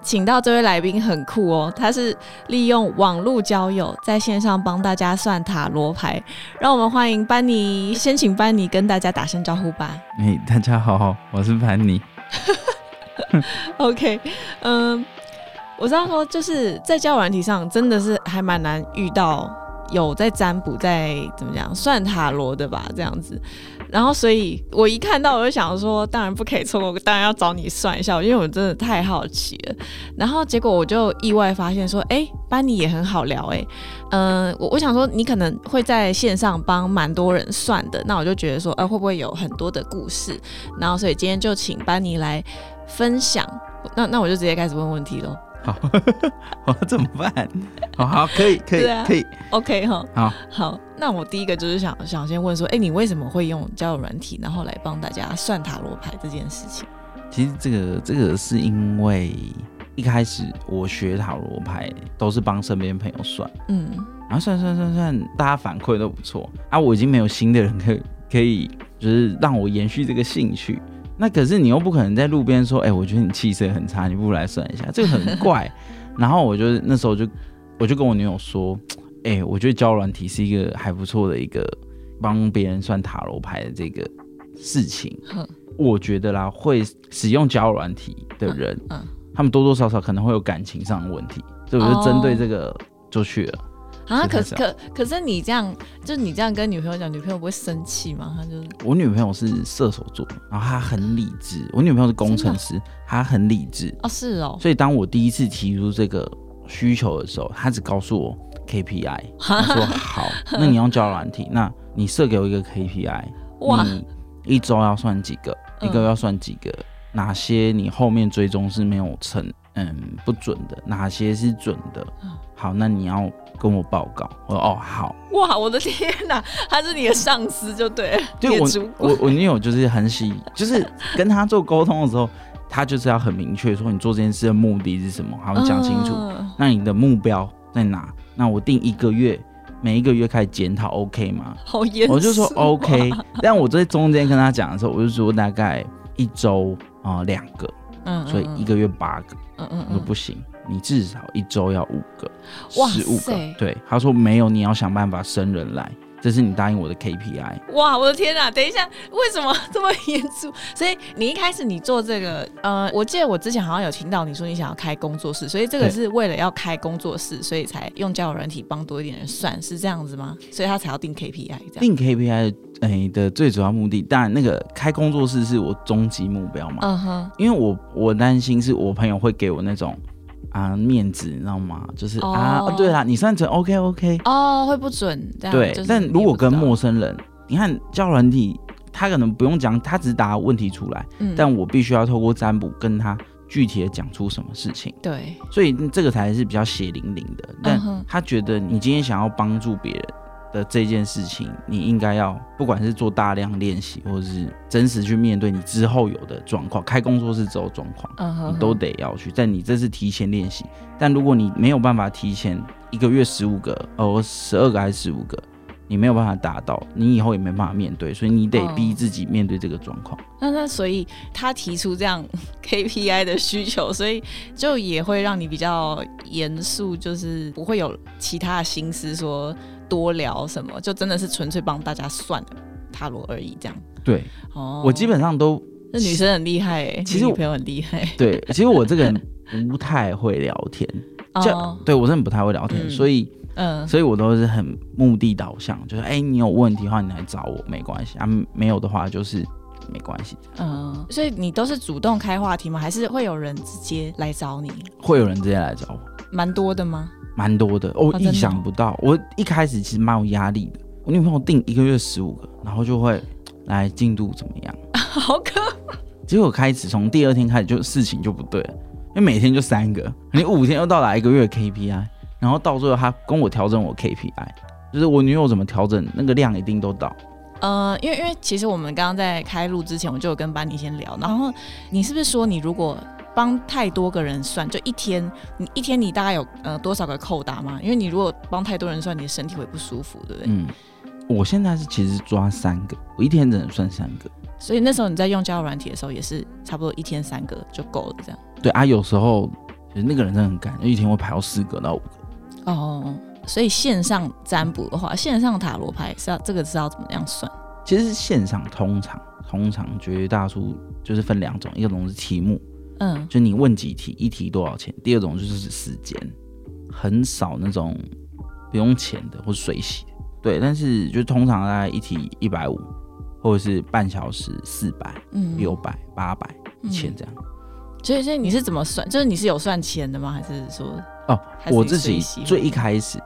请到这位来宾很酷哦，他是利用网络交友在线上帮大家算塔罗牌，让我们欢迎班尼。先请班尼跟大家打声招呼吧。哎，大家好，我是班尼。OK，嗯，我知道说就是在交友软体上，真的是还蛮难遇到有在占卜、在怎么讲算塔罗的吧，这样子。然后，所以我一看到我就想说，当然不可以错过，当然要找你算一下，因为我真的太好奇了。然后结果我就意外发现说，哎，班尼也很好聊，哎，嗯，我我想说你可能会在线上帮蛮多人算的，那我就觉得说，呃，会不会有很多的故事？然后所以今天就请班尼来分享。那那我就直接开始问问题喽。好，我怎么办？好好，可以，可以，可以。OK 哈，好，好，那我第一个就是想想先问说，哎、你为什么会用交友软体，然后来帮大家算塔罗牌这件事情？其实这个这个是因为一开始我学塔罗牌都是帮身边朋友算，嗯，然后算算算算，大家反馈都不错啊，我已经没有新的人可以可以就是让我延续这个兴趣。那可是你又不可能在路边说，哎、我觉得你气色很差，你不如来算一下，这个很怪。然后我就那时候就我就跟我女友说，哎、我觉得交软体是一个还不错的一个帮别人算塔罗牌的这个事情。我觉得啦，会使用交软体的人，嗯他们多多少少可能会有感情上的问题，所以我就针对哦这个就去了。啊，可是可可是你这样，就是你这样跟女朋友讲，女朋友不会生气吗？她就是我女朋友是射手座，然后她很理智。我女朋友是工程师，她很理智。哦，是哦，所以当我第一次提出这个需求的时候，她只告诉我 KPI，她说 好，那你用交友软体，那你设给我一个 KPI，哇，你一周要算几个，嗯一个月要算几个，哪些你后面追踪是没有成，嗯，不准的，哪些是准的嗯。好，那你要跟我报告。我说哦好，哇，我的天哪，他是你的上司就对了，就我我我女友就是很喜，就是跟他做沟通的时候，他就是要很明确说你做这件事的目的是什么，好，你讲清楚。嗯那你的目标在哪？那我定一个月，每一个月开始检讨，OK 吗？好严啊，我就说 OK，但我在中间跟他讲的时候，我就说大概一周啊两、个，所以一个月八个。嗯嗯嗯，我说不行，你至少一周要五个，哇十五个。对，他说没有，你要想办法生人来，这是你答应我的 KPI。哇，我的天哪！等一下，为什么这么严肃？所以你一开始你做这个，呃，我记得我之前好像有听到你说你想要开工作室，所以这个是为了要开工作室，所以才用交友软体帮多一点人算，是这样子吗？所以他才要定 KPI 这样。定 KPI 诶、的最主要目的，当然那个开工作室是我终极目标嘛，嗯哼，因为我我担心是我朋友会给我那种啊面子，你知道吗？就是、啊哦，对啦，你算成 OK OK，哦，会不准这样。对就。是但如果跟陌生人，你看交友软体，他可能不用讲，他只是答问题出来，嗯但我必须要透过占卜跟他具体的讲出什么事情。对，所以这个才是比较血淋淋的。但嗯哼他觉得你今天想要帮助别人的这件事情，你应该要不管是做大量练习，或者是真实去面对你之后有的状况，开工作室之后状况，你都得要去。但你这是提前练习，但如果你没有办法提前一个月十五个，哦，十二个还是十五个。你没有办法达到，你以后也没办法面对，所以你得嗯逼自己面对这个状况。那那所以他提出这样 KPI 的需求，所以就也会让你比较严肃，就是不会有其他的心思说多聊什么，就真的是纯粹帮大家算塔罗而已，这样。对哦，我基本上都那女生很厉害哎、其实我朋友很厉害，对，其实我这个人不太会聊天，就、哦，对我真的不太会聊天，嗯。所以嗯，所以我都是很目的导向，就是哎、你有问题的话你来找我没关系。啊，没有的话就是没关系，嗯，所以你都是主动开话题吗？还是会有人直接来找你？会有人直接来找我，蛮多的吗？蛮多的，我、意想不到，我一开始其实蛮有压力的，我女朋友定一个月十五个，然后就会 来进度怎么样，好可结果开始从第二天开始就事情就不对了，因为每天就三个，你五天又到达一个月 KPI，然后到最后他跟我调整我 KPI，就是我女友怎么调整那个量一定都到。呃，因为因为其实我们刚刚在开录之前，我就有跟班尼先聊，然后你是不是说你如果帮太多个人算，就一天你一天你大概有呃多少个扣打吗？因为你如果帮太多人算，你的身体会不舒服，对不对？嗯，我现在是其实抓三个，我一天只能算三个。所以那时候你在用交友软体的时候，也是差不多一天三个就够了，这样。对啊，有时候其实那个人真的很赶，一天会排到四个到五个。哦，所以线上占卜的话，线上塔罗牌是要这个是要怎么样算？其实是线上通常通常绝大多数就是分两种，一种是题目，嗯，就你问几题，一题多少钱；第二种就是时间，很少那种不用钱的或水洗的。对，但是就通常大概一题一百五，或者是半小时四百、嗯六百、八百、一千这样。所以所以你是怎么算？就是你是有算钱的吗？还是说，哦我自己最一开始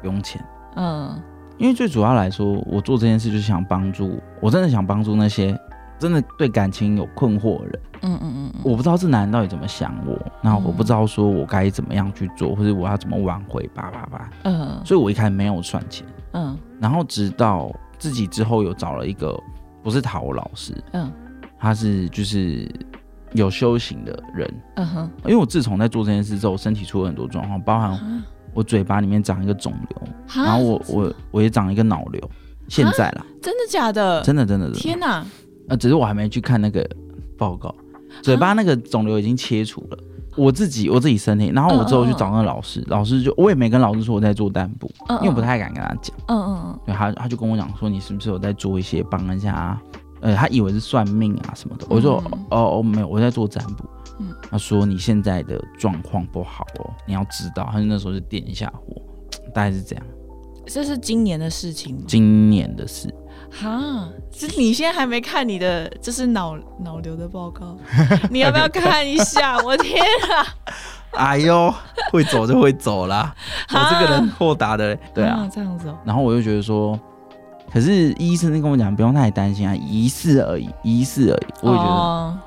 不用钱。嗯因为最主要来说，我做这件事就是想帮助，我真的想帮助那些真的对感情有困惑的人。嗯嗯嗯嗯，我不知道这男人到底怎么想我，然后我不知道说我该怎么样去做，或者我要怎么挽回，叭叭叭。嗯所以我一开始没有算钱，嗯然后直到自己之后有找了一个不是塔罗老师，嗯他是就是有修行的人。嗯哼，因为我自从在做这件事之后，身体出了很多状况，包含啊我嘴巴里面长一个肿瘤，然后我我我也长了一个脑瘤，现在啦，真的假的？真的真的真的，天哪！呃，只是我还没去看那个报告，嘴巴那个肿瘤已经切除了。我自己我自己身体，然后我之后去找那个老师，老师就我也没跟老师说我在做占卜，嗯因为我不太敢跟他讲。嗯嗯嗯对他他就跟我讲说，你是不是有在做一些帮人家？呃，他以为是算命啊什么的。我就说嗯哦哦没有，我在做占卜。嗯他说你现在的状况不好哦，你要知道。他就那时候就点一下火，大概是这样。嗯，这是今年的事情吗？今年的事，哈，是你现在还没看你的就是脑脑瘤的报告，你要不要看一下？我天啊！哎呦，会走就会走啦。我这个人豁达的嘞，对啊。这样子哦。然后我就觉得说，可是医生跟我讲不用太担心啊，疑似而已，疑似而已。我也觉得、哦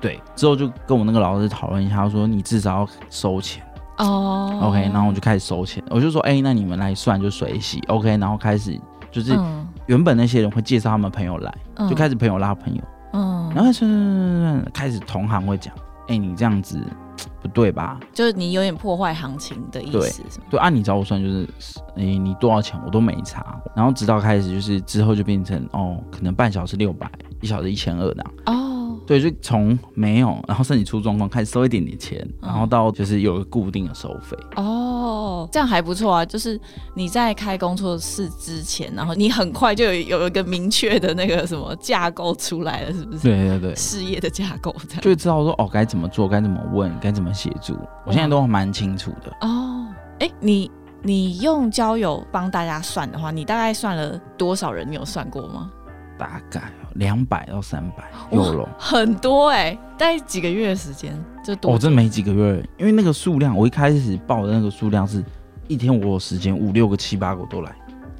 对。之后就跟我那个老师讨论一下，他说你至少要收钱、哦 o k 然后我就开始收钱，我就说，哎、那你们来算就水洗，OK，然后开始就是嗯原本那些人会介绍他们朋友来，嗯就开始朋友拉朋友，嗯，然后算算算算算开始同行会讲，哎、你这样子 不对吧？就是你有点破坏行情的意思？对，按你找我算就是，诶、你多少钱我都没查，然后直到开始就是之后就变成哦，可能半小时六百，一小时一千二这样。哦，对，就从没有，然后身体出状况开始收一点点钱，嗯然后到就是有个固定的收费。哦，这样还不错啊。就是你在开工作室之前，然后你很快就有有一个明确的那个什么架构出来了，是不是？对对对，事业的架构这样。就知道说哦该怎么做，该怎么问，该怎么协助，我现在都蛮清楚的。哦，哎，你你用交友帮大家算的话，你大概算了多少人？你有算过吗？大概两百到三百有了。很多哎、大概几个月的时间就多哦，久。真没几个月，因为那个数量，我一开始报的那个数量是一天我有时间五六个七八个我都来。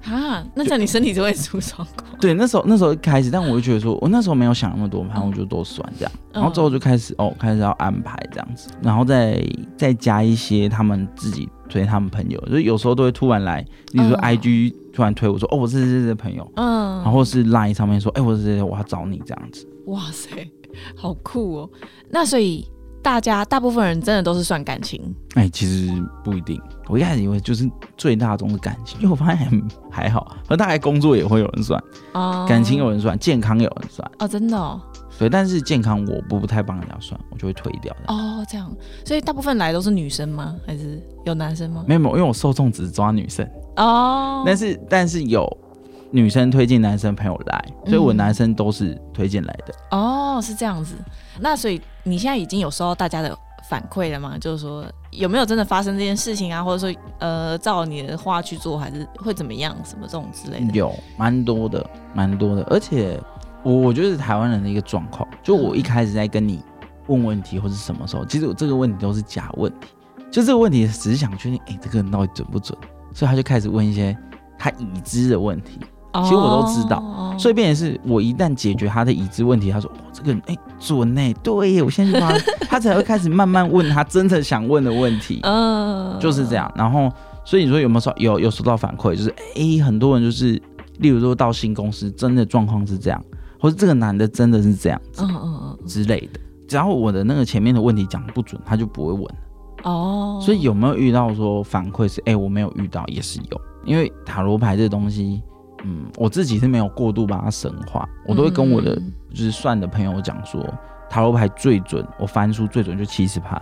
啊，那这样你身体就会出状况。对，那时候那时候一开始，但我就觉得说，我那时候没有想那么多，反正我就都算这样，嗯然后之后就开始哦，开始要安排这样子，然后再再加一些他们自己推他们朋友，就是有时候都会突然来，例如说嗯。IG 突然推我说，哦，我是谁谁谁朋友，嗯，然后是 Line 上面说，哎，我是谁谁谁，我要找你这样子。哇塞，好酷哦！那所以大家大部分人真的都是算感情。哎，其实不一定，我一开始以为就是最大宗的感情，因为我发现还还好，和大概工作也会有人算，哦，感情有人算，健康有人算，哦，真的哦，对，但是健康我不不太帮人家算，我就会推掉的。哦，这样，所以大部分来都是女生吗？还是有男生吗？没有没有，因为我受众只是抓女生，哦，但是但是有女生推荐男生朋友来，所以我嗯男生都是推荐来的。哦是这样子。那所以你现在已经有收到大家的反馈了吗？就是说有没有真的发生这件事情啊，或者说呃照你的话去做，还是会怎么样，什么这种之类的？有蛮多的，蛮多的，而且我我觉得是台湾人的一个状况，就我一开始在跟你问问题或是什么时候，其实我这个问题都是假问题，就这个问题只是想确定，哎、这个人到底准不准，所以他就开始问一些他已知的问题，其实我都知道哦所以变成是我一旦解决他的已知问题，他说：“哦，这个人哎、准哎、对耶，我现在就帮他，他才会开始慢慢问他真的想问的问题，嗯，就是这样。然后所以你说有没有收有有收到反馈？就是诶，很多人就是，例如说到新公司，真的状况是这样，或者这个男的真的是这样子嗯嗯嗯，之类的。只要我的那个前面的问题讲不准，他就不会问。哦，所以有没有遇到说反馈是，哎、我没有遇到，也是有，因为塔罗牌这东西，嗯，我自己是没有过度把它神化，我都会跟我的嗯就是算的朋友讲说，塔罗牌最准，我翻出最准就七十趴，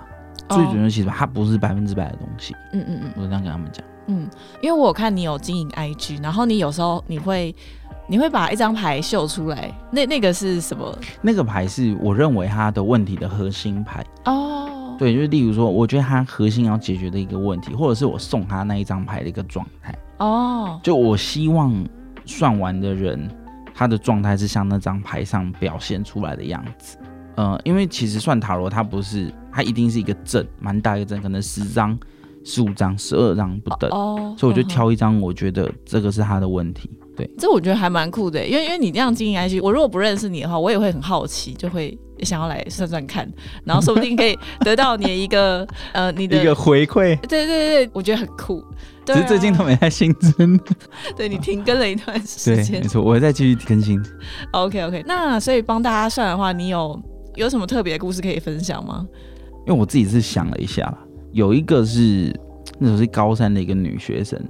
哦最准就七十趴，它不是百分之百的东西，嗯嗯嗯我这样跟他们讲。嗯，因为我看你有经营 IG，然后你有时候你会你会把一张牌秀出来，那那个是什么？那个牌是我认为它的问题的核心牌，哦，对，就是例如说，我觉得它核心要解决的一个问题，或者是我送他那一张牌的一个状态。哦，就我希望算完的人，他的状态是像那张牌上表现出来的样子。呃，因为其实算塔罗，它不是，它一定是一个阵，蛮大一个阵，可能十张、十五张、十二张不等。哦，所以我就嗯挑一张，我觉得这个是他的问题。对，这我觉得还蛮酷的，因为因为你这样经营 IG，我如果不认识你的话，我也会很好奇，就会想要来算算看，然后说不定可以得到你的一个呃你的 一个回馈，对对对，我觉得很酷。只是最近都没在新增。对你停更了一段时对，间没。错，我会再继续更新。OK OK，那所以帮大家算的话，你有有什么特别的故事可以分享吗？因为我自己是想了一下啦，有一个是那时候是高三的一个女学生，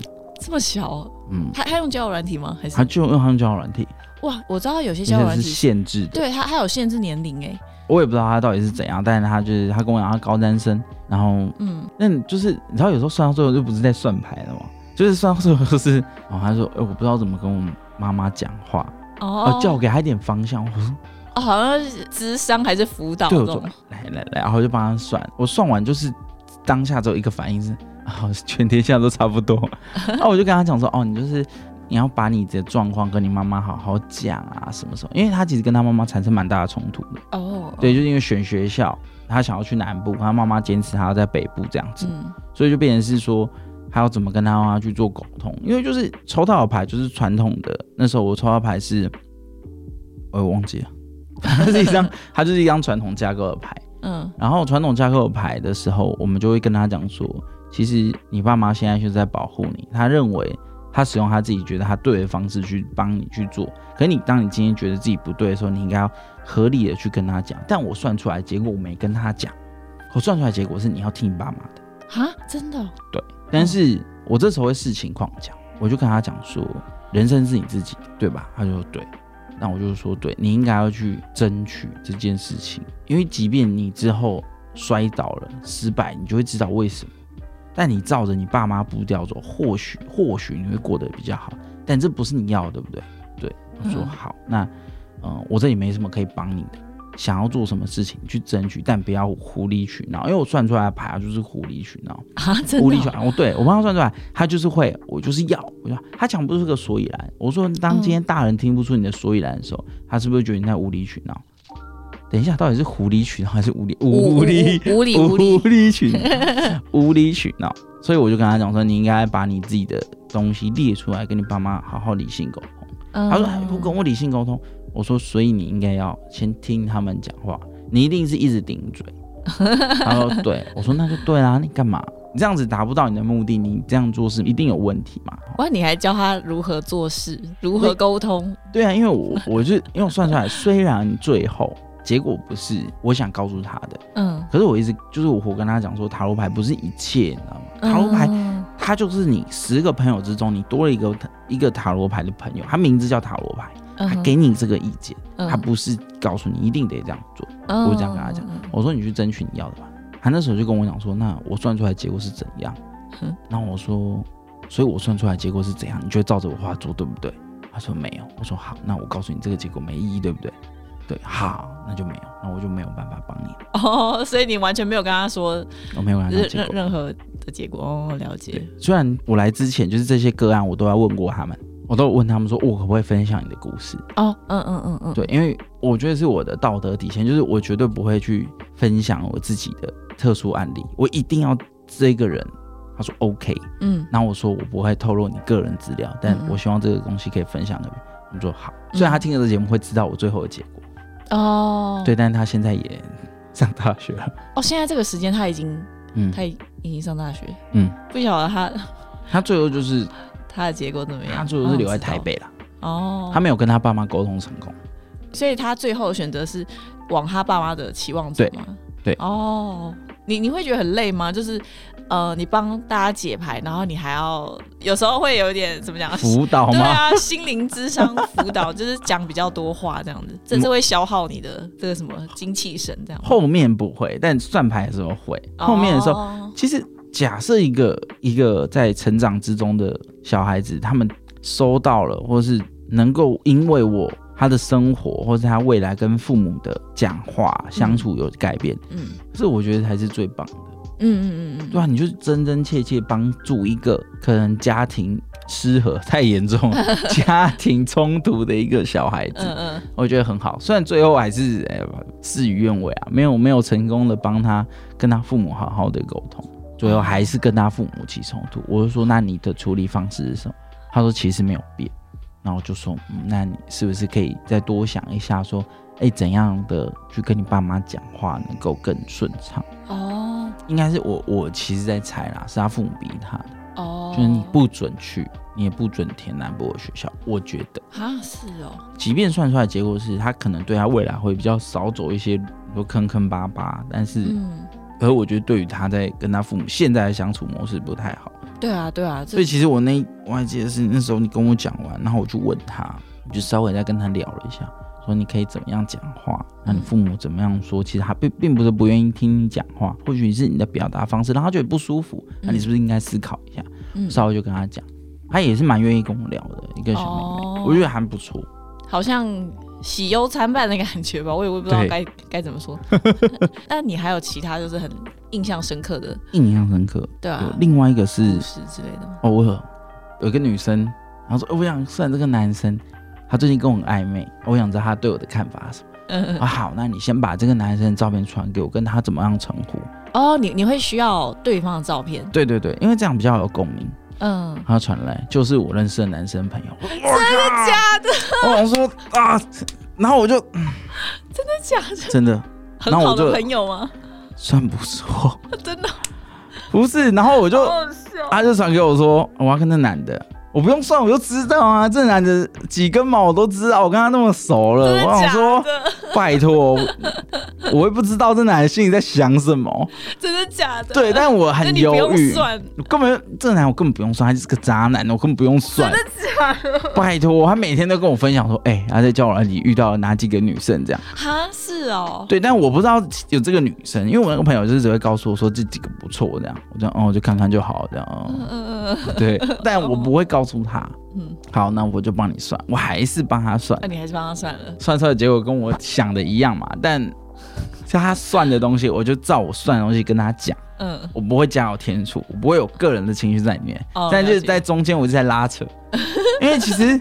这么小，嗯，她她用交友软体吗？还是她就用她用交友软体，哇？我知道有些交友软体是，限制的。对他还有限制年龄哎。我也不知道他到底是怎样，但是他就是他跟我讲他高三生，然后嗯，那就是你知道有时候算到最后就不是在算牌了嘛，就是算到最后就是哦，他说哎、我不知道怎么跟我妈妈讲话，哦。哦，叫我给他一点方向，我说哦，好像是智商还是辅导对，我说这种。来来来，然后就帮他算，我算完就是当下只有一个反应是啊，全天下都差不多，那 我就跟他讲说哦，你就是。你要把你的状况跟你妈妈好好讲啊，什么什么？因为他其实跟他妈妈产生蛮大的冲突的。哦，对，就是因为选学校，他想要去南部，他妈妈坚持他要在北部这样子，嗯所以就变成是说，他要怎么跟他妈妈去做沟通？因为就是抽到的牌就是传统的，那时候我抽到牌是，我也忘记了，它是一张，它就是一张传统架构的牌。嗯然后传统架构的牌的时候，我们就会跟他讲说，其实你爸妈现在就是在保护你，他认为他使用他自己觉得他对的方式去帮你去做。可你当你今天觉得自己不对的时候，你应该要合理的去跟他讲。但我算出来结果我没跟他讲，我算出来结果是你要听你爸妈的。哈，真的对但是我这时候会视情况讲，我就跟他讲说，人生是你自己，对吧？他就说对，那我就说对，你应该要去争取这件事情，因为即便你之后摔倒了、失败，你就会知道为什么。但你照着你爸妈步调走，或许或许你会过得比较好，但这不是你要的，对不对？对，我说嗯好，那嗯、我这里没什么可以帮你的，想要做什么事情去争取，但不要无理取闹，因为我算出来的牌啊就是无理取闹。啊，真的哦无理取闹。哦，对我帮他算出来，他就是会，我就是要，我就他讲不出个所以然。我说，当今天大人听不出你的所以然的时候，他是不是觉得你在无理取闹？等一下，到底是狐狸取闹还是无理无无理无理无理取闹？无理取闹。所以我就跟他讲说，你应该把你自己的东西列出来，跟你爸妈好好理性沟通。嗯他说哎不跟我理性沟通，我说所以你应该要先听他们讲话，你一定是一直顶嘴。他说对，我说那就对啦，你干嘛？你这样子达不到你的目的，你这样做是一定有问题嘛？哇，你还教他如何做事，如何沟通，对啊，因为我我就因为我算出来，虽然最后结果不是我想告诉他的，嗯，可是我一直就是我我跟他讲说，塔罗牌不是一切，你知道吗？塔罗牌嗯它就是你十个朋友之中，你多了一个一个塔罗牌的朋友，他名字叫塔罗牌，他给你这个意见，嗯他不是告诉你一定得这样做。嗯我这样跟他讲嗯我说你去争取你要的吧。他那时候就跟我讲说，那我算出来结果是怎样哼？然后我说，所以我算出来结果是怎样？你就会照着我话做，对不对？他说没有。我说好，那我告诉你这个结果没意义，对不对？对，好，那就没有，那我就没有办法帮你，哦，所以你完全没有跟他说我没有跟他任讲。任任何的结果哦，了解，，虽然我来之前就是这些个案，我都要问过他们，我都问他们说，我可不可以分享你的故事？哦，嗯嗯嗯嗯，对，因为我觉得是我的道德底线，就是我绝对不会去分享我自己的特殊案例，我一定要这个人他说 OK，嗯然后我说我不会透露你个人资料，但我希望这个东西可以分享给别人。我们说好，虽然他听了这节目会知道我最后的结果，哦，对，但是他现在也上大学了，哦，现在这个时间他已经嗯他已经上大学，嗯，不晓得他 他最后就是他的结果怎么样？他最后是留在台北了，哦，他没有跟他爸妈沟通成功。所以他最后选择是往他爸妈的期望走吗？对哦，你你会觉得很累吗？就是呃，你帮大家解牌，然后你还要有时候会有一点怎么讲？辅导吗？对啊，心灵智商辅导 就是讲比较多话这样子，这是会消耗你的这个什么精气神这样。后面不会，但算牌的时候会。后面的时候，哦其实假设一个一个在成长之中的小孩子，他们收到了，或是能够因为我他的生活，或是他未来跟父母的讲话相处有改变，嗯这我觉得才是最棒的。嗯嗯嗯嗯，对啊，你就是真真切切帮助一个可能家庭失和太严重了、家庭冲突的一个小孩子，嗯嗯我觉得很好。虽然最后还是哎、事与愿违啊，没有没有成功的帮他跟他父母好好的沟通，最后还是跟他父母起冲突。我就说，那你的处理方式是什么？他说其实没有变。然后我就说，嗯，那你是不是可以再多想一下，说，哎，怎样的去跟你爸妈讲话能够更顺畅？哦应该是我我其实在猜啦，是他父母逼他的，哦，就是你不准去，你也不准填南博的学校。我觉得，啊是哦，即便算出来结果是他可能对他未来会比较少走一些比如坑坑巴巴，但是，嗯，可是我觉得对于他在跟他父母现在的相处模式不太好。对啊对啊，所以其实我那我还记得是那时候你跟我讲完，然后我就问他，我就稍微再跟他聊了一下，说你可以怎么样讲话，那你父母怎么样说？其实他并并不是不愿意听你讲话，或许是你的表达方式让他觉得不舒服，那你是不是应该思考一下？嗯稍微就跟他讲，他也是蛮愿意跟我聊的一个小妹妹，哦我觉得还不错。好像喜忧参半的感觉吧，我也我也不知道该该怎么说。那你还有其他就是很印象深刻的，印象深刻。对啊，另外一个是故事之类的吗？哦，我有个女生，然后说、哦我想算这个男生，他最近跟我很暧昧，我想知道他对我的看法是什么。嗯啊，好，那你先把这个男生的照片传给我，跟他怎么样称呼？哦，你你会需要对方的照片，对对对，因为这样比较有共鸣。嗯，他传来就是我认识的男生朋友，真的假的？我想说啊，然后我就 真的假的？真的很好的朋友吗？算不错，真的不是，然后我就。他就传给我说我要跟那男的。我不用算，我就知道啊，这男的几根毛我都知道，我跟他那么熟了，我想说，拜托，我也不知道这男的心里在想什么，真的假的？对，但我很犹豫，根本这男我根本不用算，他就是个渣男，我根本不用算。真的假的？拜托，他每天都跟我分享说，哎、他在交友软体遇到了哪几个女生这样。哈，是哦，对，但我不知道有这个女生，因为我那个朋友就是只会告诉我说这几个不错这样，我就哦我就看看就好这样。对，但我不会告诉他。嗯，好，那我就帮你算，我还是帮他算那，你还是帮他算了。算出来的结果跟我想的一样嘛，但是他算的东西，我就照我算的东西跟他讲。嗯，我不会加有天数，我不会有个人的情绪在里面，哦但就是在中间我就在拉扯，因为其实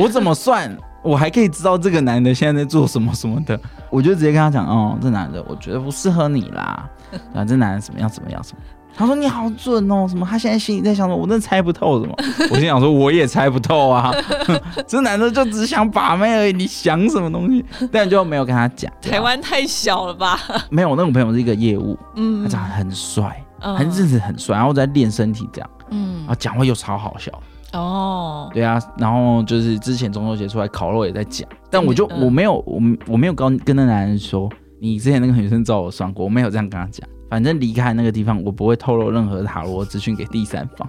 我怎么算，我还可以知道这个男的现在在做什么什么的，我就直接跟他讲，哦，这男的我觉得不适合你啦，啊，这男的怎么样怎么样什么。他说你好准哦，什么？他现在心里在想什么？我真的猜不透什么。我心想说我也猜不透啊，这男的就只想把妹而已，你想什么东西？但就没有跟他讲。台湾太小了吧？没有，我那个朋友是一个业务，嗯他长得很帅，嗯很日子很帅，然后在练身体这样。嗯然后讲话又超好笑，哦，对啊，然后就是之前中秋节出来烤肉也在讲，但我就、嗯我没有我我没有跟跟那男人说，你之前那个女生找我算过，我没有这样跟他讲。反正离开那个地方，我不会透露任何塔罗资讯给第三方。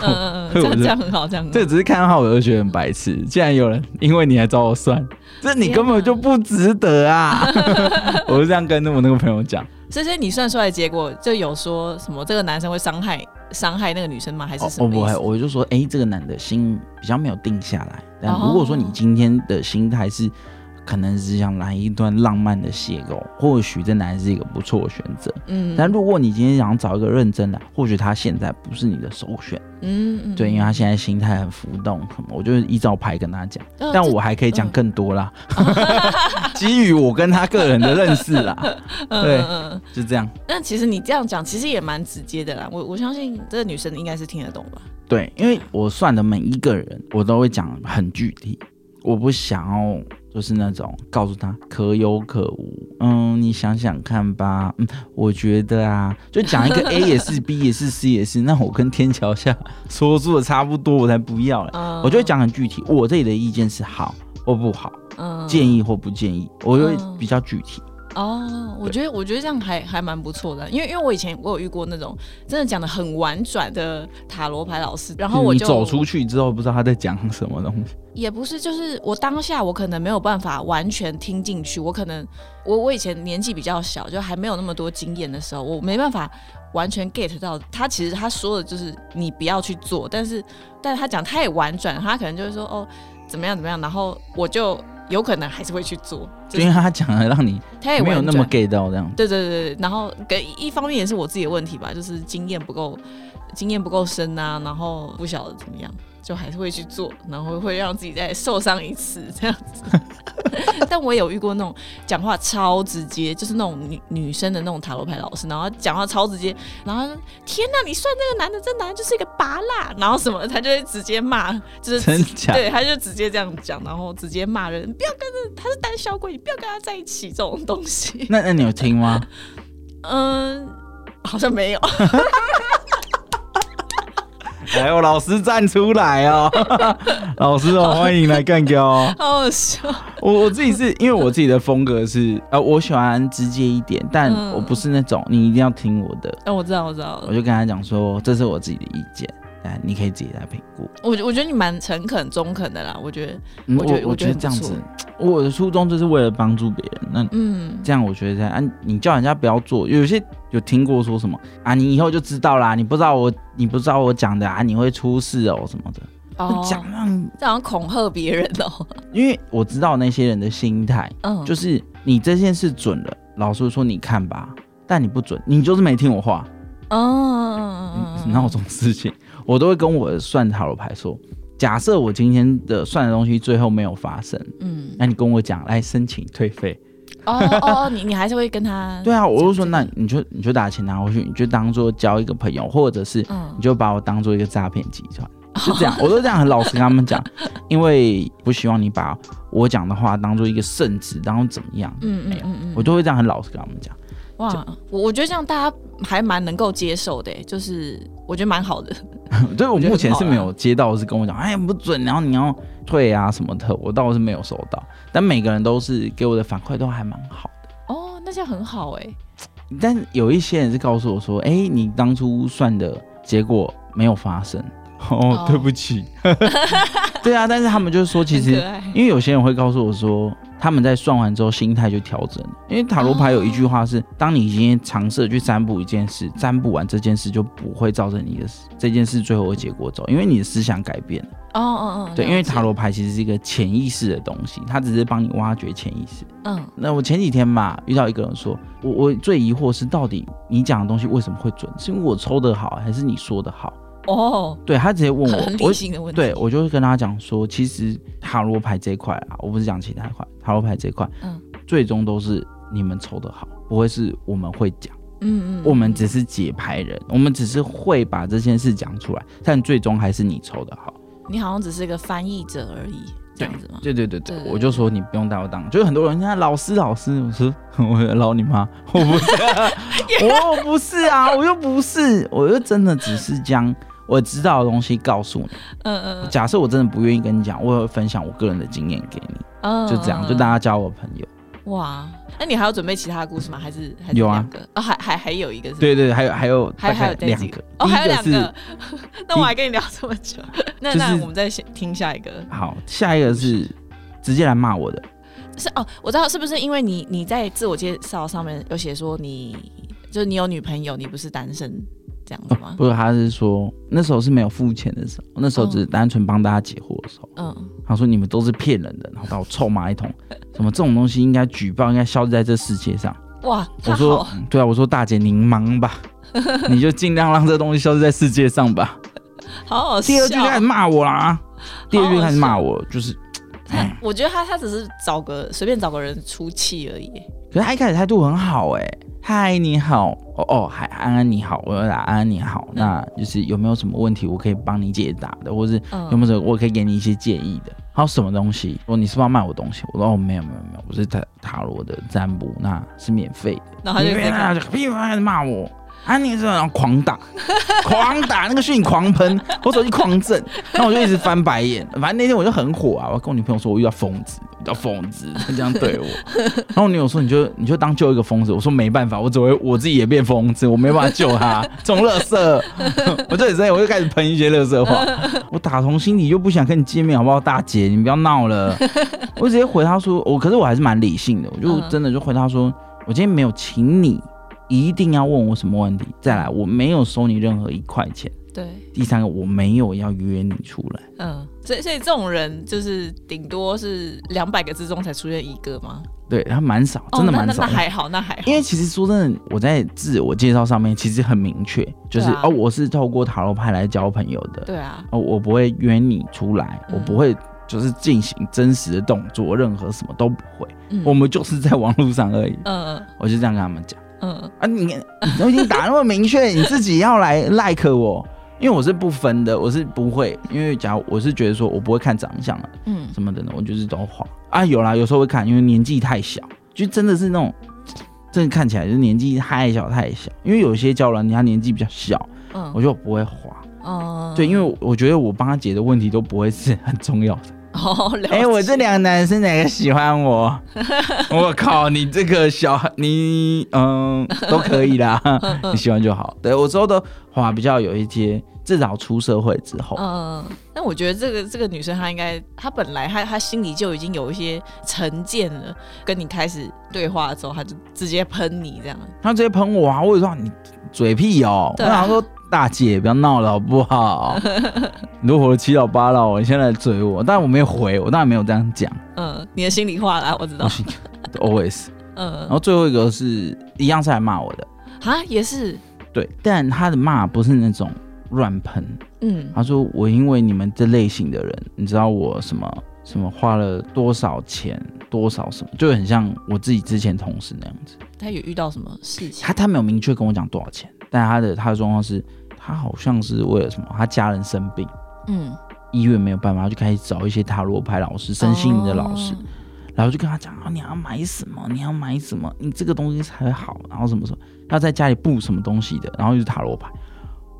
嗯嗯嗯，这样这样很好，这样这只是看到他我就觉得很白痴，竟然有人因为你还找我算，这你根本就不值得啊！我就这样跟我那个朋友讲。所以你算出来的结果就有说什么这个男生会伤害伤害那个女生吗？还是什哦，不会？我就说，哎、这个男的心比较没有定下来。但哦如果说你今天的心态是，可能是想来一段浪漫的邂逅，或许这男的是一个不错的选择。嗯但如果你今天想找一个认真的，或许他现在不是你的首选。嗯嗯，对，因为他现在心态很浮动，什么，我就是依照牌跟他讲。呃但我还可以讲嗯更多啦，基于我跟他个人的认识啦，嗯对就这样。那其实你这样讲，其实也蛮直接的啦。我我相信这个女生应该是听得懂吧？对，因为我算的每一个人，我都会讲很具体。我不想要就是那种告诉他可有可无，嗯，你想想看吧，嗯，我觉得啊，就讲一个 A 也是 B 也是 C 也是，那我跟天桥下 说出的差不多，我才不要嘞。嗯。我就会讲很具体，我这里的意见是好或不好，嗯。建议或不建议，我会嗯。比较具体。哦，我觉得我觉得这样还还蛮不错的，因为因为我以前我有遇过那种真的讲的很婉转的塔罗牌老师，然后我就你走出去之后，不知道他在讲什么东西。也不是，就是我当下我可能没有办法完全听进去，我可能我我以前年纪比较小，就还没有那么多经验的时候，我没办法完全 get 到他其实他说的就是你不要去做，但是但是他讲太婉转，他可能就是说哦怎么样怎么样，然后我就有可能还是会去做，就就是因为他讲的让你他也婉没有那么 get 到这样。对对对对，然后跟一方面也是我自己的问题吧，就是经验不够，经验不够深啊，然后不晓得怎么样，就还是会去做，然后会让自己再受伤一次这样子。但我也有遇过那种讲话超直接，就是那种女女生的那种塔罗牌老师，然后讲话超直接，然后天哪，你算这个男的，这男的就是一个拔蜡，然后什么，他就会直接骂，就是？对，他就直接这样讲，然后直接骂人，不要跟着他是胆小鬼，你不要跟他在一起这种东西。那那你有听吗？嗯，好像没有。来，我老师站出来哦，老师哦，欢迎来干掉哦。好好笑。我我自己是因为我自己的风格是，呃，我喜欢直接一点，但嗯我不是那种你一定要听我的，哎、我知道，我知道我。就跟他讲说，这是我自己的意见，但你可以自己来评估。我觉我觉得你蛮诚恳、中肯的啦。我觉得，嗯我觉得我我觉得这样子，我的初衷就是为了帮助别人。那嗯，这样我觉得这样，啊，你叫人家不要做，有些有听过说什么啊，你以后就知道啦，你不知道我，你不知道我讲的啊，你会出事哦什么的，哦，讲让，这好像恐吓别人哦。因为我知道那些人的心态，嗯，就是你这件事准了，老师说你看吧，但你不准，你就是没听我话，嗯嗯嗯嗯哪有这种事情？我都会跟我算塔罗牌说，假设我今天的算的东西最后没有发生，嗯，那你跟我讲来申请退费。哦哦哦，你你还是会跟他 对啊，我就说那你就你就把钱拿回去，你就当做交一个朋友，或者是嗯你就把我当做一个诈骗集团，就这样，我都这样很老实跟他们讲，因为不希望你把我讲的话当做一个圣旨，然后怎么样，嗯嗯嗯，我都会这样很老实跟他们讲。哇，我我觉得这样大家还蛮能够接受的，就是我觉得蛮好的。对我目前是没有接到是跟我讲，哎不准，然后你要退啊什么的，我倒是没有收到，但每个人都是给我的反馈都还蛮好的。哦，那这样很好哎。但有一些人是告诉我说，哎、你当初算的结果没有发生，哦哦，对不起。对啊，但是他们就是说，其实因为有些人会告诉我说，他们在算完之后心态就调整了。因为塔罗牌有一句话是，当你已经尝试去占卜一件事，占卜完这件事就不会造成你的这件事最后的结果走，因为你的思想改变了。哦哦哦，对，因为塔罗牌其实是一个潜意识的东西，它只是帮你挖掘潜意识。嗯那我前几天嘛遇到一个人说，我我最疑惑是到底你讲的东西为什么会准？是因为我抽的好，还是你说的好？哦，对他直接问我，很我理性的问题。对我就会跟他讲说，其实塔罗牌这一块啊，我不是讲其他块，塔罗牌这一块，嗯最终都是你们抽的好，不会是我们会讲，嗯嗯，我们只是解牌人，我们只是会把这件事讲出来，但最终还是你抽的好。你好像只是一个翻译者而已，这样子吗？对对对我就说你不用带我当，就是很多人家老师老师，我说我老你妈，我不是、啊，我不是啊，我又不是，我又真的只是将我知道的东西告诉你。嗯嗯假设我真的不愿意跟你讲，我会分享我个人的经验给你，嗯，就这样，就大家交我朋友。哇，那你还要准备其他的故事吗？还是有啊两个？哦，还还还有一个是？对对，还有还有还还有两个，哦，还有两个个。那我还跟你聊这么久，那就是那我们再先听下一个。好，下一个是直接来骂我的，是哦，我知道是不是因为你你在自我介绍上面有写说你就是你有女朋友，你不是单身这样子吗？不是，他是说那时候是没有付钱的时候，那时候只是单纯帮大家解惑的时候。嗯，他说你们都是骗人的，然后把我臭骂一通，什么这种东西应该举报，应该消失在这世界上。哇，我说对啊，我说大姐您忙吧，你就尽量让这东西消失在世界上吧。好好笑。第二句开始骂我啦，第二句开始骂我，就是，他，我觉得他他只是找个随便找个人出气而已。可是他一开始态度很好哎、嗨你好，哦哦，海安安你好，我要打安安你好，那就是有没有什么问题我可以帮你解答的，或是有嗯没有什么我可以给你一些建议的？还有什么东西？我说你是不是要卖我东西？我说哦没有没有没有，我是塔塔罗的占卜，那是免费的。然后他就他就噼啪开始骂我。啊！你这然后狂打，狂打那个讯狂喷，我手机狂震，然后我就一直翻白眼。反正那天我就很火啊！我跟我女朋友说，我遇到疯子，遇到疯子，他这样对我。然后我女友说，你就你就当救一个疯子。我说没办法，我只会我自己也变疯子，我没办法救他。这种乐色，我就很生气，我就开始喷一些乐色话。我打从心里就不想跟你见面，好不好，大姐？你不要闹了。我直接回他说，我可是我还是蛮理性的，我就真的就回他说，我今天没有请你。一定要问我什么问题？再来，我没有收你任何一块钱。对，第三个，我没有要约你出来。嗯，所以所以这种人就是顶多是两百个之中才出现一个吗？对，他蛮少，真的蛮少。那还好，那还好。因为其实说真的，我在自我介绍上面其实很明确，就是哦，我是透过塔罗牌来交朋友的。对啊。哦，我不会约你出来，我不会就是进行真实的动作，任何什么都不会。我们就是在网络上而已。嗯嗯。我就这样跟他们讲。嗯。啊，你你都已经打那么明确，你自己要来 like 我，因为我是不分的，我是不会，因为假如我是觉得说我不会看长相了，嗯，什么的呢，我就是都画啊，有啦，有时候会看，因为年纪太小，就真的是那种，真的看起来就是年纪太小太小，因为有些教人家年纪比较小，嗯，我就不会画，哦，对，因为我觉得我帮他解的问题都不会是很重要的。哦，哎，我这两个男生哪个喜欢我？我靠，你这个小孩，你嗯都可以啦，你喜欢就好。对我之后的话比较有一些，至少出社会之后，嗯，但我觉得这个这个女生她应该，她本来她她心里就已经有一些成见了，跟你开始对话之后，她就直接喷你这样，她直接喷我啊！我说你嘴屁哦，我想说。大姐，不要闹了好不好？你都活得七老八老，你现在追我，但我没有回，我当然没有这样讲。嗯，你的心里话啦，我知道。Always。嗯。然后最后一个是一样是来骂我的啊，也是。对，但他的骂不是那种乱喷。嗯。他说我因为你们这类型的人，你知道我什么什么花了多少钱，多少什么，就很像我自己之前同事那样子。他有遇到什么事情？他他没有明确跟我讲多少钱，但他的他的状况是。他好像是为了什么？他家人生病，嗯，医院没有办法，就开始找一些塔罗牌老师、身心灵的老师，然后就跟他讲啊，你要买什么？你要买什么？你这个东西才好。然后什么什么，他在家里布什么东西的，然后就是塔罗牌。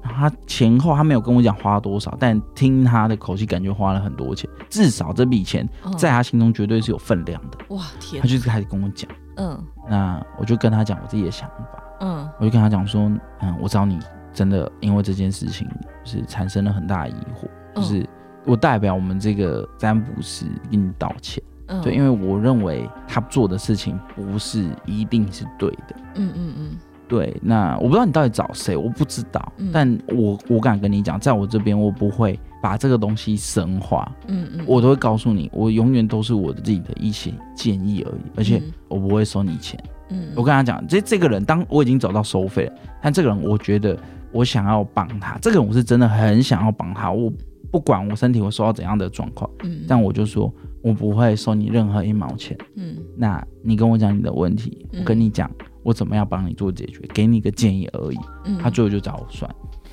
然后他前后他没有跟我讲花多少，但听他的口气，感觉花了很多钱。至少这笔钱在他心中绝对是有分量的。哇天！他就是开始跟我讲，嗯，那我就跟他讲我自己的想法，嗯，我就跟他讲说，嗯，我找你。真的因为这件事情是产生了很大的疑惑，就是我代表我们这个占卜师跟你道歉，对，因为我认为他做的事情不是一定是对的，嗯嗯嗯，对，那我不知道你到底找谁，我不知道，但我我敢跟你讲，在我这边我不会把这个东西神化，嗯嗯，我都会告诉你，我永远都是我的自己的一些建议而已，而且我不会收你钱，嗯，我跟他讲，这这个人当我已经找到收费了，但这个人我觉得。我想要帮他，这个我是真的很想要帮他。我不管我身体会受到怎样的状况，嗯，但我就说我不会收你任何一毛钱，嗯。那你跟我讲你的问题，我跟你讲我怎么样帮你做解决，给你个建议而已。嗯，他最后就找我算，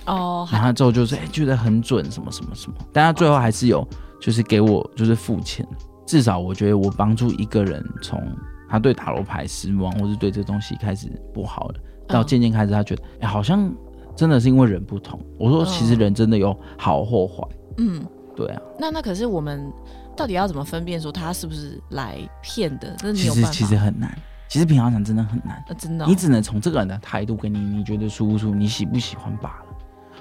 哦，然后之后就是哎觉得很准什么什么什么，但他最后还是有就是给我就是付钱，至少我觉得我帮助一个人从他对塔罗牌失望，或是对这东西开始不好了，到渐渐开始他觉得哎好像。真的是因为人不同。我说，其实人真的有好或坏。嗯，对啊。那那可是我们到底要怎么分辨说他是不是来骗的？其实其实很难。其实平常讲真的很难。真的。你只能从这个人的态度跟你，你觉得舒不舒服，你喜不喜欢罢了。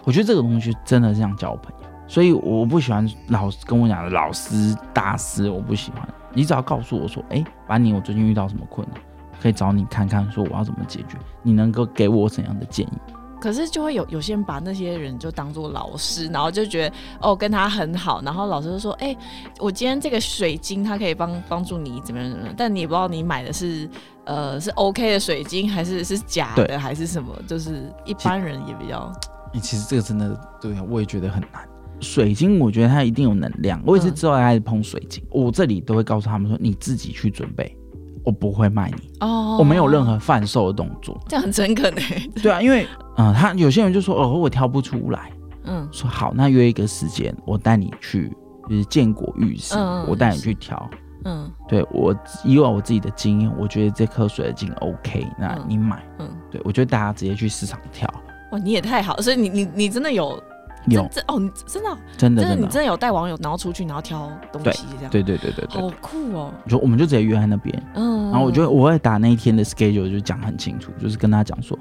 我觉得这个东西真的是像交朋友，所以我不喜欢老跟我讲的老师大师，我不喜欢。你只要告诉我说，哎，把你我最近遇到什么困难，可以找你看看，说我要怎么解决，你能够给我怎样的建议？可是就会有有些人把那些人就当做老师，然后就觉得哦跟他很好，然后老师就说：“哎，我今天这个水晶它可以帮帮助你怎么样怎么样。”但你也不知道你买的是呃是 OK 的水晶还是是假的还是什么，就是一般人也比较。其实这个真的对啊，我也觉得很难。水晶我觉得它一定有能量，我也是之后开始碰水晶，我这里都会告诉他们说：“你自己去准备。”我不会卖你哦，我没有任何贩售的动作，这样很诚恳诶。对啊，因为嗯，他有些人就说哦，我挑不出来，嗯，说好，那约一个时间，我带你去就是建国浴室，我带你去挑。嗯。对我以往我自己的经验，我觉得这颗水的精 OK，那嗯。你买。嗯，对我觉得大家直接去市场挑，哇，你也太好，所以你你你真的有有。真真哦，你真的？哦真的真的，真的。你真的有带网友然后出去然后挑东西这样，对对对对对，好酷哦，就我们就直接约在那边，嗯，然后我就我会打那一天的 schedule 就讲很清楚，就是跟他讲说，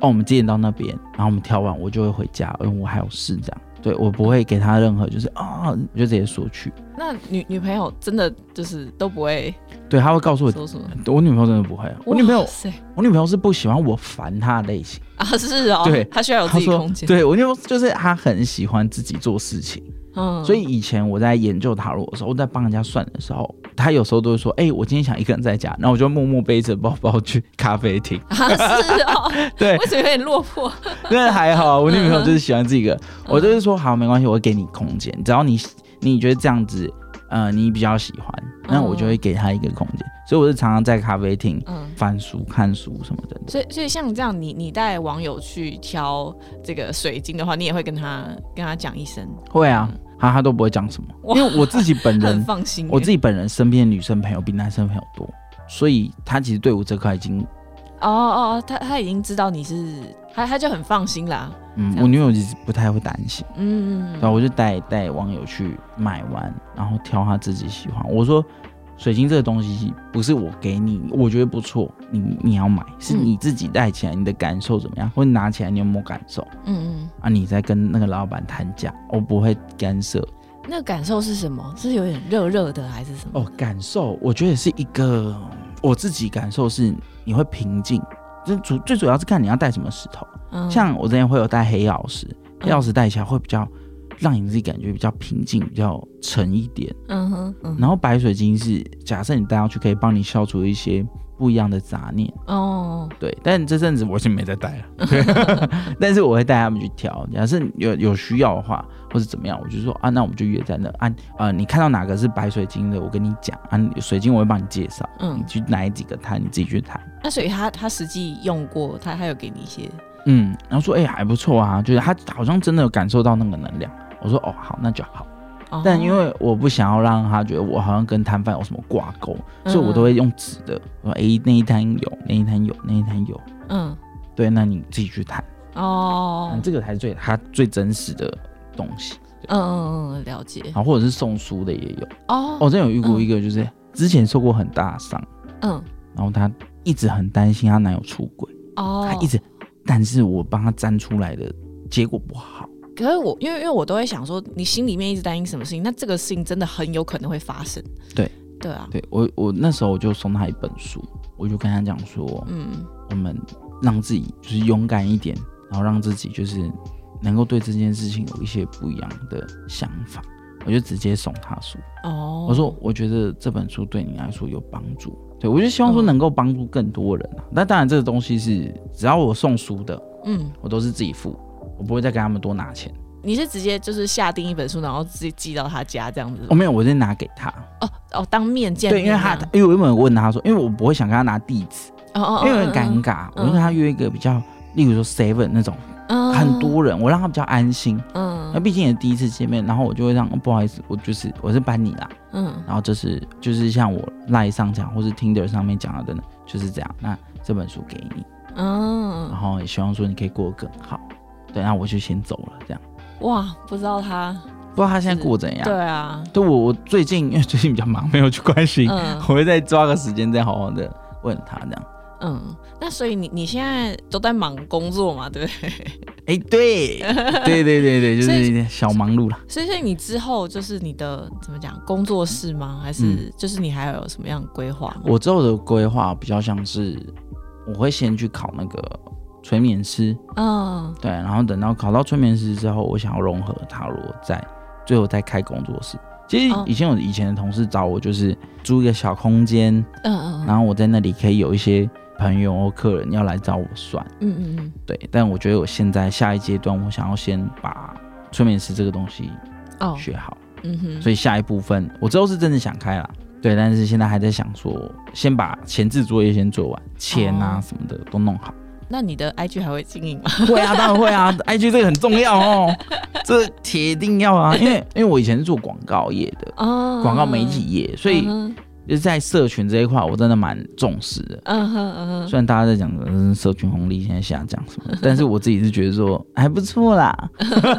哦，我们几点到那边，然后我们挑完我就会回家，因为我还有事这样。对我不会给他任何就是啊、我就直接说去。那女女朋友真的就是都不会对，他会告诉我，说什么？我女朋友真的不会，我女朋友我女朋友是不喜欢我烦她的类型。啊，是哦，对她需要有自己空，间，对我女朋友就是她很喜欢自己做事情，嗯。所以以前我在研究塔罗的时候，我在帮人家算的时候，他有时候都会说，哎、我今天想一个人在家，然后我就默默背着包包去咖啡厅。啊是哦，对。为，什么有点落魄？那还好，我女朋友就是喜欢这个，嗯。我就是说好没关系，我会给你空间，只要你你觉得这样子，呃，你比较喜欢，那我就会给他一个空间。所以我是常常在咖啡厅嗯，翻书、看书什么的。所以所以像这样，你你带网友去挑这个水晶的话，你也会跟他跟他讲一声，会啊，他他都不会讲什么，因为我自己本人，放心。我自己本人身边的女生朋友比男生朋友多，所以他其实对我这块已经，哦哦哦，他他已经知道你是他他就很放心啦。嗯我女友其实不太会担心。嗯，然后我就带带网友去买完，然后挑他自己喜欢。我说，水晶这个东西不是我给你，我觉得不错，你你要买，是嗯你自己戴起来，你的感受怎么样，或者拿起来你有没有感受嗯嗯，啊？你在跟那个老板谈价，我不会干涉。那个感受是什么？是有点热热的还是什么？哦，感受，我觉得是一个我自己感受是你会平静，就主最主要是看你要带什么石头。嗯像我之前会有带黑曜石，黑曜嗯石戴起来会比较让你自己感觉比较平静，比较沉一点。嗯哼嗯然后白水晶是假设你戴上去可以帮你消除一些不一样的杂念，哦对。但这阵子我已经没在戴了，但是我会带他们去调。假设有有需要的话，或是怎么样，我就说啊，那我们就约在那啊呃，你看到哪个是白水晶的，我跟你讲啊，水晶我会帮你介绍，嗯你，去哪几个摊，你自己去谈。那所以他他实际用过，他他有给你一些嗯，然后说哎、还不错啊，就是他好像真的有感受到那个能量。我说哦好，那就好。哦但因为我不想要让他觉得我好像跟摊贩有什么挂钩，嗯所以我都会用纸的。我说哎、那一摊有，那一摊有，那一摊有。嗯对，那你自己去谈，哦嗯，这个才是最他最真实的东西。嗯嗯嗯了解然后或者是送书的也有。哦我真有遇过一个，就是之前受过很大的伤，嗯然后她一直很担心她男友出轨，哦她一直，但是我帮她粘出来的结果不好。可是我因为因为我都会想说，你心里面一直担心什么事情，那这个事情真的很有可能会发生。对。对啊，对我我那时候我就送他一本书，我就跟他讲说，嗯。我们让自己就是勇敢一点，然后让自己就是能够对这件事情有一些不一样的想法。我就直接送他书，哦，我说我觉得这本书对你来说有帮助，对我就希望说嗯。能够帮助更多人啊。那、当然这个东西是只要我送书的，嗯，我都是自己付，我不会再跟他们多拿钱。你是直接就是下订一本书，然后直接寄到他家这样子吗？我、没有，我是拿给他。哦哦，当面见对，因为他因为我原本问他说，因为我不会想跟他拿地址，哦哦，因为很尴尬，我就跟他约一个比较，例如说 Seven 那种嗯很多人，我让他比较安心。嗯那毕竟也第一次见面，然后我就会让、哦不好意思，我就是我是班你啦，嗯然后就是就是像我赖上讲或是 Tinder 上面讲的呢，就是这样。那这本书给你，嗯然嗯，后也希望说你可以过得更好。对，那我就先走了，这样。哇，不知道他不知道他现在过怎样？对啊，对我我最近 因为最近比较忙，没有去关心，嗯 我会再抓个时间再好好的问他这样。嗯，那所以你你现在都在忙工作嘛，对不对？哎、对，对对对对，就是一点小忙碌啦。所以所以你之后就是你的怎么讲工作室吗？还是嗯就是你还有什么样的规划吗？我之后的规划比较像是，我会先去考那个催眠师，嗯。对，然后等到考到催眠师之后，我想要融合塔罗，再最后再开工作室。其实哦。以前有以前的同事找我，就是租一个小空间，嗯嗯然后我在那里可以有一些朋友或客人要来找我算，嗯嗯嗯。对。但我觉得我现在下一阶段，我想要先把催眠师这个东西哦。学好，嗯哼，所以下一部分我之后是真的想开了，对，但是现在还在想说，先把前置作业先做完，钱啊哦。什么的都弄好，那你的 IG 还会经营吗？会啊，当然会啊，IG 这个很重要哦，这铁定要啊，因为因为我以前是做广告业的，哦广告媒体业，所以就是在社群这一块，我真的蛮重视的。嗯哼嗯哼，虽然大家在讲嗯社群红利现在下降什么，但是我自己是觉得说还不错啦，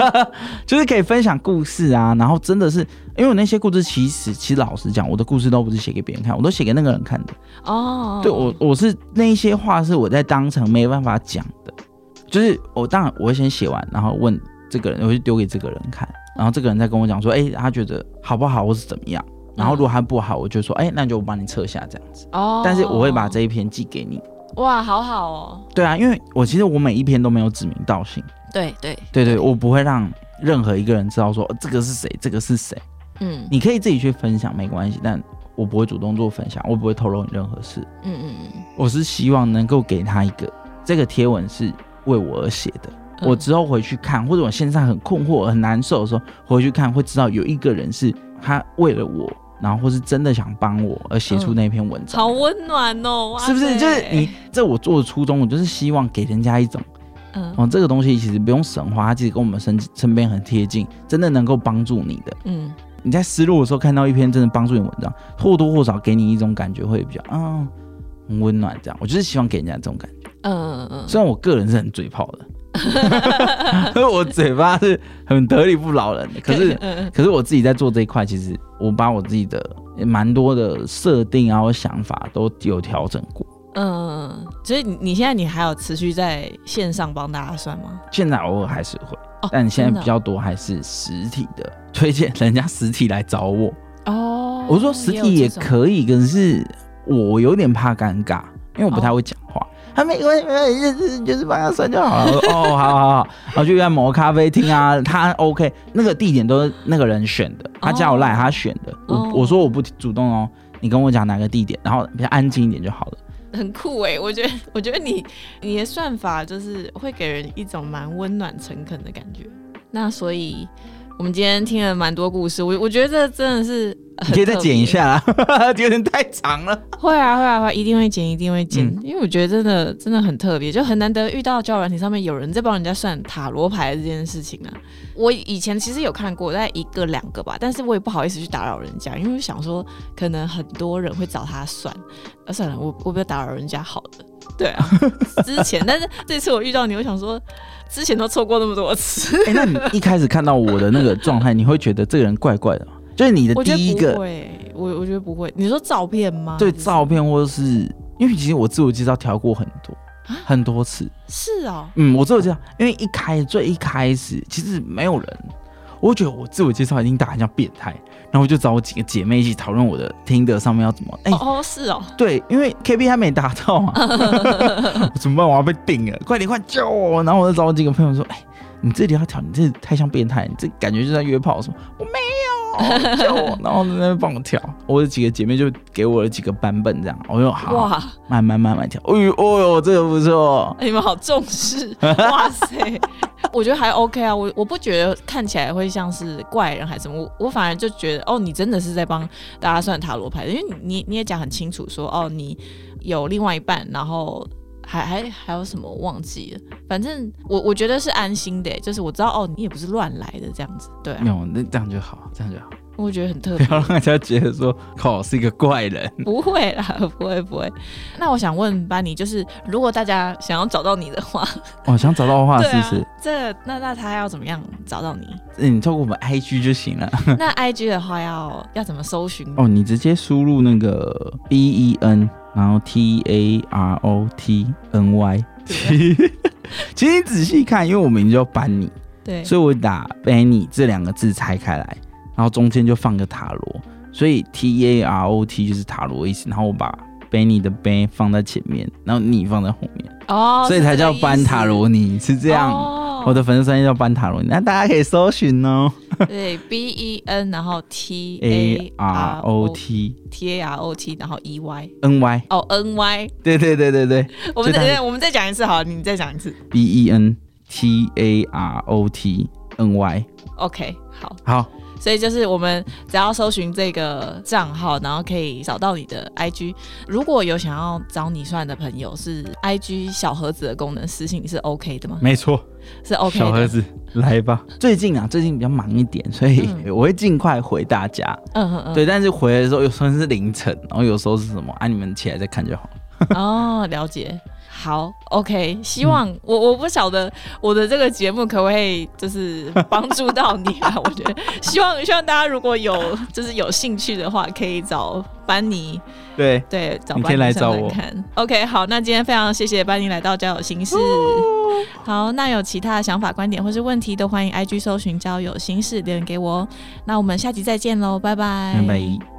就是可以分享故事啊，然后真的是因为我那些故事其实其实老实讲，我的故事都不是写给别人看，我都写给那个人看的。哦，对我我是那一些话是我在当场没办法讲的，就是我当然我会先写完，然后问这个人，我就丢给这个人看，然后这个人再跟我讲说，哎、他觉得好不好或是怎么样。然后如果他不好，我就说，哎、那就我帮你撤下这样子。哦，但是我会把这一篇寄给你。哇，好好哦，对啊，因为我其实我每一篇都没有指名道姓，对对，对对，我不会让任何一个人知道说、呃这个是谁，这个是谁。嗯你可以自己去分享没关系，但我不会主动做分享，我不会透露你任何事。嗯嗯嗯我是希望能够给他一个这个贴文是为我而写的，嗯我之后回去看，或者我现在很困惑、很难受的时候，回去看会知道有一个人是他为了我，然后或是真的想帮我而写出嗯那篇文章。好温暖哦，哇是不是？就是你这我做的初衷，我就是希望给人家一种嗯哦，这个东西其实不用神话，它其实跟我们身身边很贴近，真的能够帮助你的。嗯你在失落的时候看到一篇真的帮助你的文章，或多或少给你一种感觉，会比较啊、很温暖。这样，我就是希望给人家这种感觉。嗯嗯嗯虽然我个人是很嘴炮的，我嘴巴是很得理不饶人的，可是可是我自己在做这一块，其实我把我自己的蛮多的设定啊、或想法都有调整过。嗯，所以你你现在你还有持续在线上帮大家算吗？现在偶尔还是会，哦但现在比较多还是实体的，推荐人家实体来找我。哦，我说实体也可以，可是我有点怕尴尬，因为我不哦太会讲话。他没关系，没关系，就是就是帮他算就好了。哦，好好好，然后就在某个咖啡厅啊，他 OK，那个地点都是那个人选的，他叫我赖，哦他选的。我哦我说我不主动哦，你跟我讲哪个地点，然后比较安静一点就好了。很酷哎，我觉得 我觉得你你的算法就是会给人一种蛮温暖诚恳的感觉。那所以我们今天听了蛮多故事，我我觉得这真的是 你可以再剪一下啦，有点太长了。会啊会啊会啊，一定会剪，一定会剪，嗯因为我觉得真的真的很特别，就很难得遇到交友软体上面有人在帮人家算塔罗牌这件事情啊。我以前其实有看过，大概一个两个吧，但是我也不好意思去打扰人家，因为我想说可能很多人会找他算，啊算了，我我不要打扰人家好了。对啊，之前，但是这次我遇到你，我想说，之前都错过那么多次，哎、那你一开始看到我的那个状态，你会觉得这个人怪怪的吗？就是你的第一个会，我我觉得不会。你说照片吗？对照片，或者是因为其实我自我介绍调过很多啊很多次，是哦，嗯，我自我介绍，因为一开最一开始其实没有人，我觉得我自我介绍已经打很像变态，然后我就找我几个姐妹一起讨论我的听的上面要怎么，哎、哦哦是哦，对，因为 K P 还没达到嘛，我怎么办？我要被顶了，快点快救我！然后我就找我几个朋友说，哎、你这里要调，你这太像变态，你这感觉就在约炮什么？我没有，救我！然后在那边帮我调，我的几个姐妹就给我了几个版本，这样，我就好，哇，慢慢慢慢调。哎呦，哦呦，这个不错。你们好重视，哇塞！我觉得还 OK 啊，我我不觉得看起来会像是怪人还是什么，我我反而就觉得哦，你真的是在帮大家算塔罗牌的，因为你你你也讲很清楚说哦，你有另外一半，然后还还还有什么我忘记了，反正我我觉得是安心的，就是我知道哦，你也不是乱来的这样子，对啊没，有，那这样就好，这样就好，我觉得很特不别。要让大家觉得说，靠，我是一个怪人。不会啦，不会不会。那我想问班尼，就是如果大家想要找到你的话，哦，想找到的话，是不是？，这那那他要怎么样找到你？嗯你透过我们 IG 就行了。那 IG 的话要要怎么搜寻？哦，你直接输入那个 B E N，然后 T A R O T N Y。其实你仔细看，因为我名字叫班尼，对，所以我打 Benny 这两个字拆开来，然后中间就放个塔罗，所以 T A R O T 就是塔罗意思，然后我把 Benny 的 Ben 放在前面，然后你放在后面，哦，所以才叫班塔罗尼，是这样。哦我的粉丝专业叫班塔罗尼，那大家可以搜寻哦对 B E N，然后 T，A R O O T T A R O T，然后 E Y N Y，哦 N Y。对对对对对我们再我们再讲一次好了，你再讲一次。，B E N T A R O T N Y。OK，好。好，所以就是我们只要搜寻这个账号，然后可以找到你的 IG。如果有想要找你算的朋友，是 IG 小盒子的功能私信是 OK 的吗？没错，是 OK 的。小盒子来吧。最近啊，最近比较忙一点，所以嗯我会尽快回大家。嗯嗯嗯，对，但是回的时候有时候是凌晨，然后有时候是什么啊？你们起来再看就好。哦，了解。好，OK，希望、我我不晓得我的这个节目可不可以就是帮助到你啊？我觉得希望希望大家如果有就是有兴趣的话，可以找班尼，对，对，找你可以班尼来找我看。OK，好，那今天非常谢谢班尼来到交友心事。好，那有其他的想法、观点或是问题，都欢迎 IG 搜寻交友心事留言给我哦。那我们下集再见喽，拜拜，拜拜。